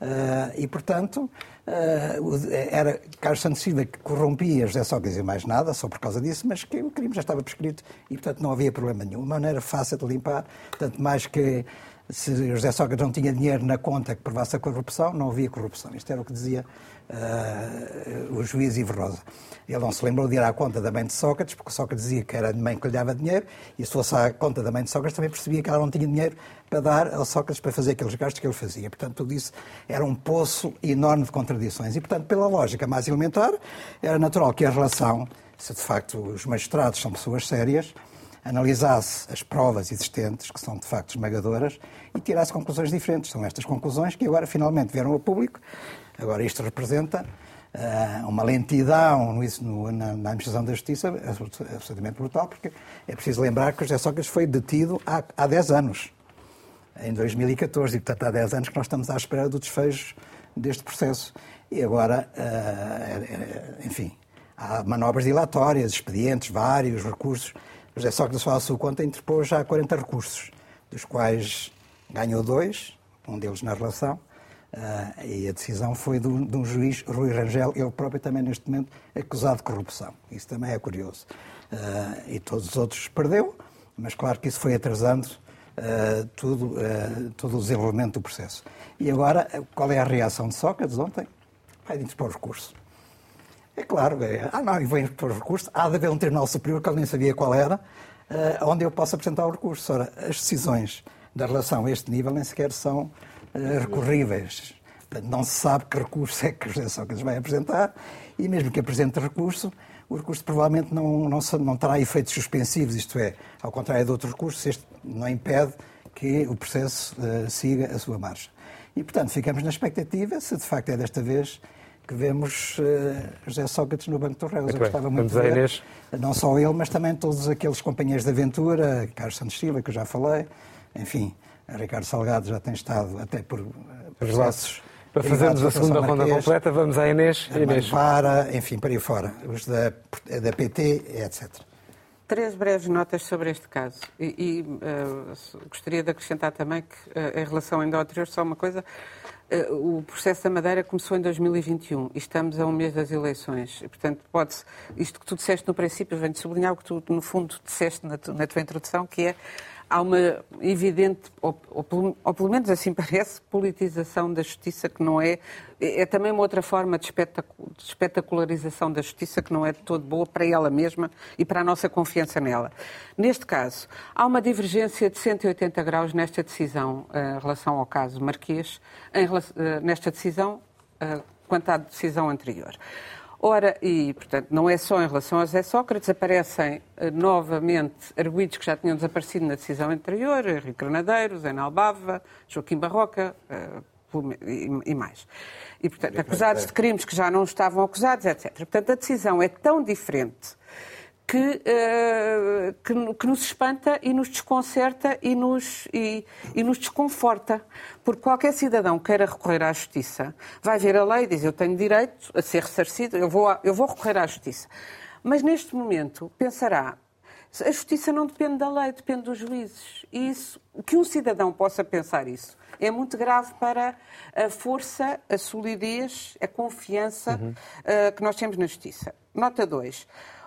Uh, e, portanto, uh, era Carlos Santos Silva que corrompia José Sócrates e mais nada, só por causa disso, mas que o crime já estava prescrito e, portanto, não havia problema nenhum. Uma maneira fácil de limpar, tanto mais que se José Sócrates não tinha dinheiro na conta que provasse a corrupção, não havia corrupção. Isto era o que dizia uh, o juiz Ivo Rosa. Ele não se lembrou de ir à conta da mãe de Sócrates, porque Sócrates dizia que era a mãe que lhe dava dinheiro, e se fosse à conta da mãe de Sócrates também percebia que ela não tinha dinheiro para dar ao Sócrates para fazer aqueles gastos que ele fazia. Portanto, tudo isso era um poço enorme de contradições. E, portanto, pela lógica mais elementar, era natural que a relação, se de facto os magistrados são pessoas sérias, analisasse as provas existentes, que são de facto esmagadoras, e tirasse conclusões diferentes. São estas conclusões que agora finalmente vieram ao público. Agora, isto representa uh, uma lentidão no, na, na, administração da justiça absolutamente brutal, porque é preciso lembrar que José Sócrates foi detido há, há 10 anos, em 2014, e portanto há 10 anos que nós estamos à espera do desfecho deste processo. E agora, uh, enfim, há manobras dilatórias, expedientes, vários recursos. José Sócrates, só à sua conta, interpôs já 40 recursos, dos quais ganhou dois, um deles na relação, uh, e a decisão foi de um, de um, juiz, Rui Rangel, ele próprio também neste momento acusado de corrupção. Isso também é curioso. Uh, e todos os outros perdeu, mas claro que isso foi atrasando uh, tudo, todo o desenvolvimento do processo. E agora, qual é a reação de Sócrates ontem? Vai interpor recurso. É claro, é, ah não, e vou interpor recurso, há de haver um tribunal superior que ele nem sabia qual era, onde eu posso apresentar o recurso. Ora, as decisões da relação a este nível nem sequer são uh, recorríveis. Não se sabe que recurso é que José Sócrates vai apresentar e mesmo que apresente recurso, o recurso provavelmente não, não, não terá efeitos suspensivos, isto é, ao contrário de outros recursos, este não impede que o processo uh, siga a sua marcha. E, portanto, ficamos na expectativa, se de facto é desta vez que vemos uh, José Sócrates no Banco do Réus. Muito Eu gostava muito de ver, não só ele, mas também todos aqueles companheiros de aventura, Carlos Santos Silva, que eu já falei, enfim, Ricardo Salgado já tem estado até por eh, processos. Para fazermos a segunda ronda completa, vamos à Inês. Inês. Para, enfim, para aí fora, os da, da PT, etc. Três breves notas sobre este caso. E, e uh, gostaria de acrescentar também que, uh, em relação ainda ao anterior, só uma coisa. Uh, o processo da Madeira começou em 2021 e estamos a um mês das eleições. Portanto, pode-se. Isto que tu disseste no princípio, venho sublinhar o que tu, no fundo, disseste na, na tua introdução, que é há uma evidente, ou, ou, ou, pelo menos assim parece, politização da justiça que não é. É, é também uma outra forma de, espetacularização da justiça que não é de todo boa para ela mesma e para a nossa confiança nela. Neste caso, há uma divergência de 180 graus nesta decisão eh, em relação ao caso Marquês, em, eh, nesta decisão eh, quanto à decisão anterior. Ora, e portanto não é só em relação a José Sócrates, aparecem uh, novamente arguídos que já tinham desaparecido na decisão anterior, Henrique Granadeiros, Zé Albava, Joaquim Barroca uh, e, e, mais. E, portanto, acusados de crimes que já não estavam acusados, etc. Portanto, a decisão é tão diferente que, uh, que, que, nos espanta e nos desconcerta e nos, e, e, nos desconforta. Porque qualquer cidadão queira recorrer à justiça vai ver a lei e diz: Eu tenho direito a ser ressarcido, eu vou, eu vou recorrer à justiça. Mas neste momento pensará: a justiça não depende da lei, depende dos juízes. E isso, que um cidadão possa pensar isso é muito grave para a força, a solidez, a confiança uhum. uh, que nós temos na justiça. Nota 2.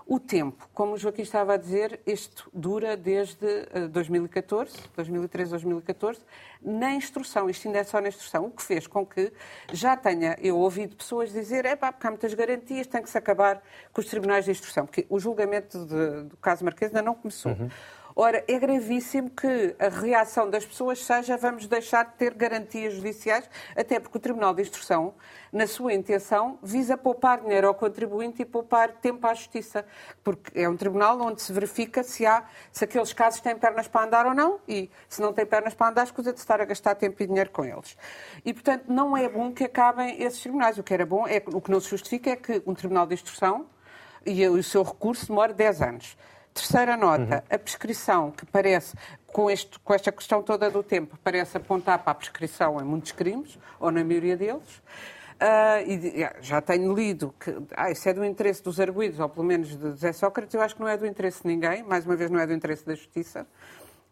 O tempo, como o Joaquim estava a dizer, isto dura desde 2014, 2013, 2014, na instrução, isto ainda é só na instrução, o que fez com que já tenha eu ouvido pessoas dizer é pá, porque há muitas garantias, tem que se acabar com os tribunais de instrução, porque o julgamento de, do caso Marquês ainda não começou. Uhum. Ora, é gravíssimo que a reação das pessoas seja vamos deixar de ter garantias judiciais, até porque o Tribunal de Instrução, na sua intenção, visa poupar dinheiro ao contribuinte e poupar tempo à justiça, porque é um tribunal onde se verifica se há, se aqueles casos têm pernas para andar ou não, e se não têm pernas para andar, escusa de estar a gastar tempo e dinheiro com eles. E, portanto, não é bom que acabem esses tribunais. O que era bom, é, o que não se justifica é que um Tribunal de Instrução e o seu recurso demore 10 anos. Terceira nota, uhum. a prescrição, que parece, com, este, com esta questão toda do tempo, parece apontar para a prescrição em muitos crimes, ou na maioria deles. Uh, e já tenho lido que ah, isso é do interesse dos arguídos, ou pelo menos de José Sócrates, eu acho que não é do interesse de ninguém, mais uma vez não é do interesse da justiça.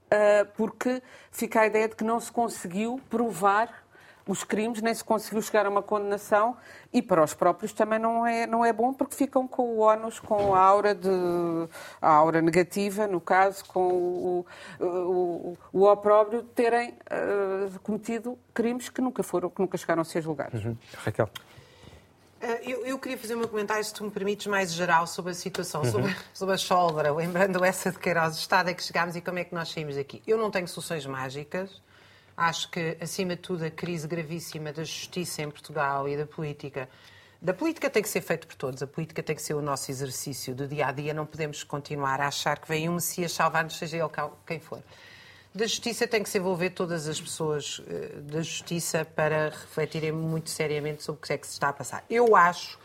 uh, porque fica a ideia de que não se conseguiu provar os crimes, nem se conseguiu chegar a uma condenação e para os próprios também não é, não é bom porque ficam com o ónus, com a aura, de, a aura negativa, no caso, com o, o, o opróbrio de terem uh, cometido crimes que nunca foram, que nunca chegaram a ser julgados. Uhum. Raquel. Eh, eu, eu, queria fazer um comentário, se tu me permites, mais geral sobre a situação, uhum. sobre, sobre a Cholbra, lembrando essa de Queiroz, o estado a que chegámos e como é que nós saímos daqui. Eu não tenho soluções mágicas. Acho que, acima de tudo, a crise gravíssima da justiça em Portugal e da política. Da política tem que ser feito por todos, a política tem que ser o nosso exercício do dia a dia, não podemos continuar a achar que vem um Messias salvar-nos, seja ele quem for. Da justiça tem que se envolver todas as pessoas uh, da justiça para refletirem muito seriamente sobre o que é que se está a passar. Eu acho,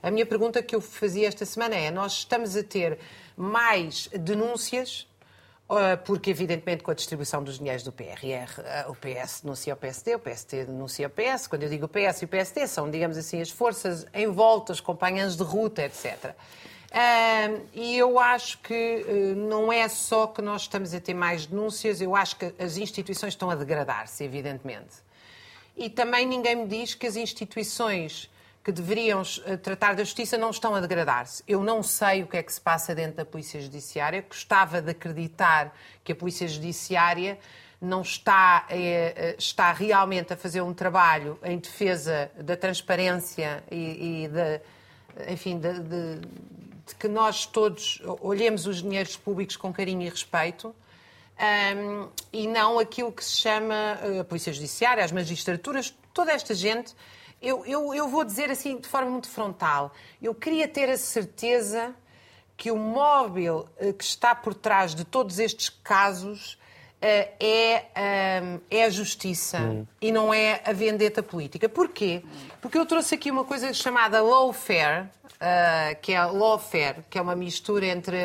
a minha pergunta que eu fazia esta semana é: nós estamos a ter mais denúncias porque, evidentemente, com a distribuição dos dinheiros do PRR, ah, o PS denuncia o PSD, o PSD denuncia o PS. Quando eu digo o PS e o PSD, são, digamos assim, as forças em volta, os companheiros de ruta, etc. E eu acho que uh, não é só que nós estamos a ter mais denúncias, eu acho que as instituições estão a degradar-se, evidentemente. E também ninguém me diz que as instituições que deveriam eh, tratar da justiça não estão a degradar-se. Eu não sei o que é que se passa dentro da Polícia Judiciária. Gostava de acreditar que a Polícia Judiciária não está, é, está realmente a fazer um trabalho em defesa da transparência e, e de, enfim, de, de, de, que nós todos olhemos os dinheiros públicos com carinho e respeito. Um, e não aquilo que se chama a Polícia Judiciária, as magistraturas, toda esta gente eu, eu, eu vou dizer assim de forma muito frontal. Eu queria ter a certeza que o móvel eh, que está por trás de todos estes casos eh, é, eh, é a justiça hum. e não é a vendeta política. Porquê? Porque eu trouxe aqui uma coisa chamada lawfare, que é lawfare, que é uma mistura entre,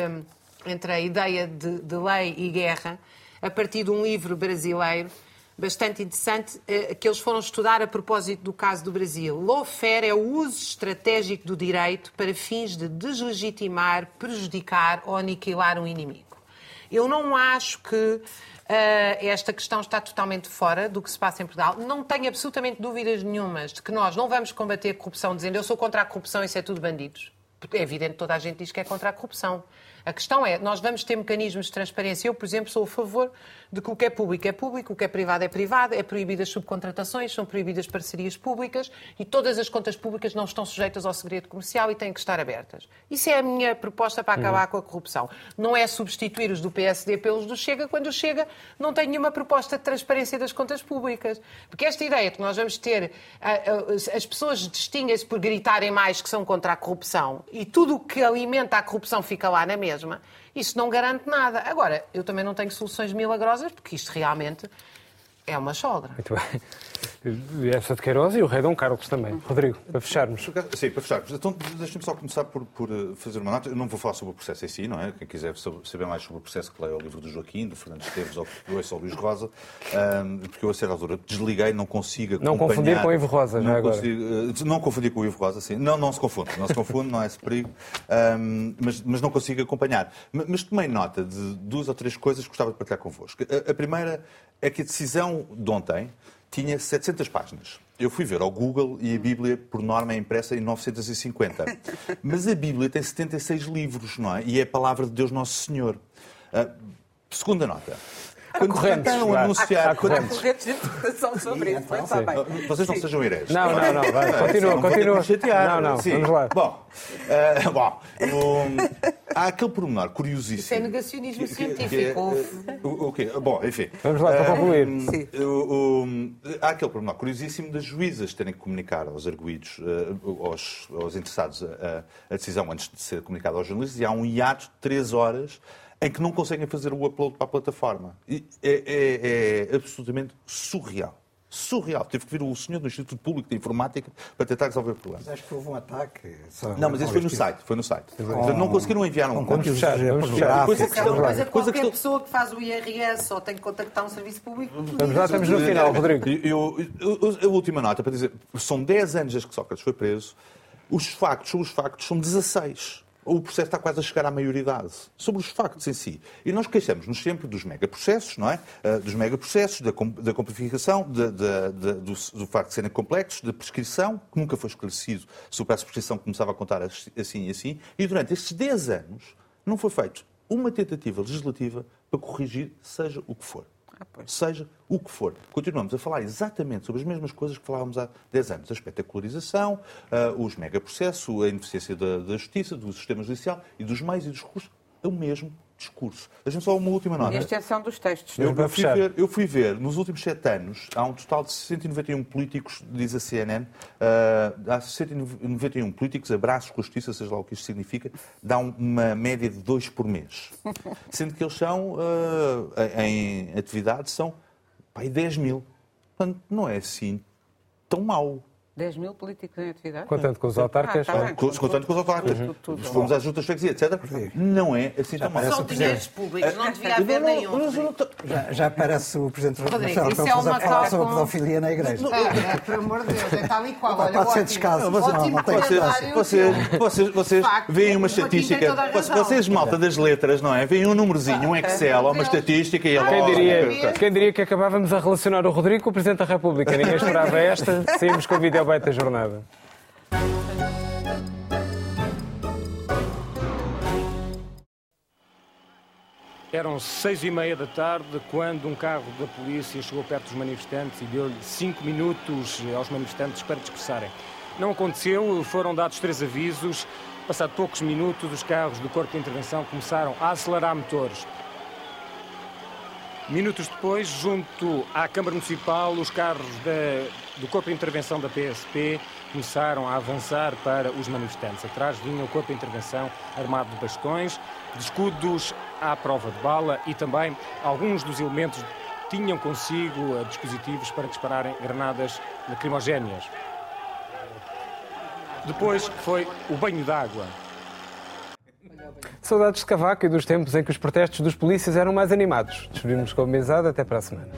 entre a ideia de, de lei e guerra, a partir de um livro brasileiro bastante interessante eh, que eles foram estudar a propósito do caso do Brasil. Lawfare é o uso estratégico do direito para fins de deslegitimar, prejudicar ou aniquilar um inimigo. Eu não acho que uh, esta questão está totalmente fora do que se passa em Portugal. Não tenho absolutamente dúvidas nenhumas de que nós não vamos combater corrupção dizendo eu sou contra a corrupção, isso é tudo bandidos. É evidente toda a gente diz que é contra a corrupção. A questão é, nós vamos ter mecanismos de transparência. Eu, por exemplo, sou a favor de que o que é público é público, o que é privado é privado, é proibidas subcontratações, são proibidas parcerias públicas e todas as contas públicas não estão sujeitas ao segredo comercial e têm que estar abertas. Isso é a minha proposta para acabar uhum. com a corrupção. Não é substituir os do PSD pelos do Chega, quando o Chega não tem nenhuma proposta de transparência das contas públicas. Porque esta ideia de que nós vamos ter. As pessoas distinguem-se por gritarem mais que são contra a corrupção e tudo o que alimenta a corrupção fica lá na mesma isso não garante nada. Agora, eu também não tenho soluções milagrosas, porque isto realmente é uma sogra. Muito bem. Essa de Queiroz e o rei Dom Carlos também. Rodrigo, para fecharmos. Sim, para fecharmos. Então, deixem-me só começar por, por, eh, fazer uma nota. Eu não vou falar sobre o processo em si, não é? Quem quiser saber mais sobre o processo, que leia o livro do Joaquim, do Fernando Esteves ou que ouça o Luís Rosa, porque eu, a certa altura, desliguei, não consigo acompanhar... Não confundir com o Ivo Rosa, já não agora. Consigo, uh, não confundir com o Ivo Rosa, sim. Não, não se confunde. Não se confunde, não é esse perigo. Mas, mas não consigo acompanhar. Mas, tomei nota de duas ou três coisas que gostava de partilhar convosco. A primeira é que a decisão de ontem tinha 700 páginas. Eu fui ver ao Google e a Bíblia, por norma, é impressa em 950. Mas a Bíblia tem 76 livros, não é? E é a palavra de Deus Nosso Senhor. Uh, segunda nota. Quando correntes, tentaram anunciar... Há, correntes. há correntes de interpretação sobre isso, mas está bem. Vocês não sejam hereges. Não, não, não. Vai, continua, continua. Não, não, Sim. vamos lá. Bom, uh, bom um, há aquele pormenor curiosíssimo. Isso é negacionismo que, científico. Que, é, o, okay. Bom, enfim. Vamos lá, para concluir. Um, há aquele pormenor curiosíssimo das juízas terem que comunicar aos arguídos, uh, aos, aos interessados, a, a decisão antes de ser comunicada aos jornalistas, e há um hiato de três horas em que não conseguem fazer o upload para a plataforma. É, é, é absolutamente surreal surreal. Teve que vir o senhor do Instituto Público de Informática para tentar resolver o problema. Mas acho que houve um ataque. Não, mas isso foi no site. Foi no site. Com... Não conseguiram enviar um. Vamos fechar. Vamos fechar. Coisa que questão, coisa qualquer questão... pessoa que faz o IRS ou tem que contactar um serviço público. Vamos lá, estamos no final, Rodrigo. Eu, eu, eu, a última nota para dizer: são 10 anos desde que Sócrates foi preso. Os factos, os factos são 16. O processo está quase a chegar à maioridade. Sobre os factos em si. E nós queixamos-nos sempre dos megaprocessos, não é? Uh, dos megaprocessos, da, da complificação, de, de, de, do, do, facto de serem complexos, da prescrição, que nunca foi esclarecido se o prazo de prescrição começava a contar assim e assim. E durante estes 10 anos não foi feito uma tentativa legislativa para corrigir seja o que for. Ah, seja o que for. Continuamos a falar exatamente sobre as mesmas coisas que falávamos há 10 anos. A espetacularização, uh, os megaprocessos, a ineficiência da, da justiça, do sistema judicial e dos meios e dos recursos. É o mesmo discurso. Deixa-me só uma última nota. E a extensão dos textos. Eu, eu, fui ver, eu, fui ver, nos últimos sete anos, há um total de 191 políticos, diz a CNN, uh, há 191 políticos, abraços com a justiça, seja lá o que isto significa, dá uma média de dois por mês. Sendo que eles são, uh, em atividade, são pá, 10 mil. Portanto, não é assim tão mau. 10 mil políticos em atividade? Contando com os autarcas. Ah, tá contando com os autarcas. Uhum. Se formos às juntas de freguesia, etc., não é assim tão mal. São dinheiros públicos, não devia haver nenhum. Já, já parece o Presidente da República a falar sobre a pedofilia na Igreja. É, é, por amor de Deus, é tal e qual. Olha, 400 casos. Vocês, vocês, vocês veem uma estatística, vocês, malta das letras, não é? Veem um númerozinho, um Excel, uma estatística e a quem diria, quem diria que acabávamos a relacionar o Rodrigo com o Presidente da República? Ninguém esperava esta. Saímos com o vídeo aproveita a jornada. Eram seis e meia da tarde quando um carro da polícia chegou perto dos manifestantes e deu-lhe cinco minutos aos manifestantes para dispersarem. Não aconteceu, foram dados três avisos. Passado poucos minutos, os carros do Corpo de Intervenção começaram a acelerar motores. Minutos depois, junto à Câmara Municipal, os carros da, do Corpo de Intervenção da PSP começaram a avançar para os manifestantes. Atrás vinha o Corpo de Intervenção armado de bastões, de escudos à prova de bala e também alguns dos elementos tinham consigo eh, dispositivos para dispararem granadas lacrimogéneas. Depois foi o banho d'água. Saudades de Cavaco e dos tempos em que os protestos dos polícias eram mais animados. Despedimos-nos com a mesada. Até para a semana.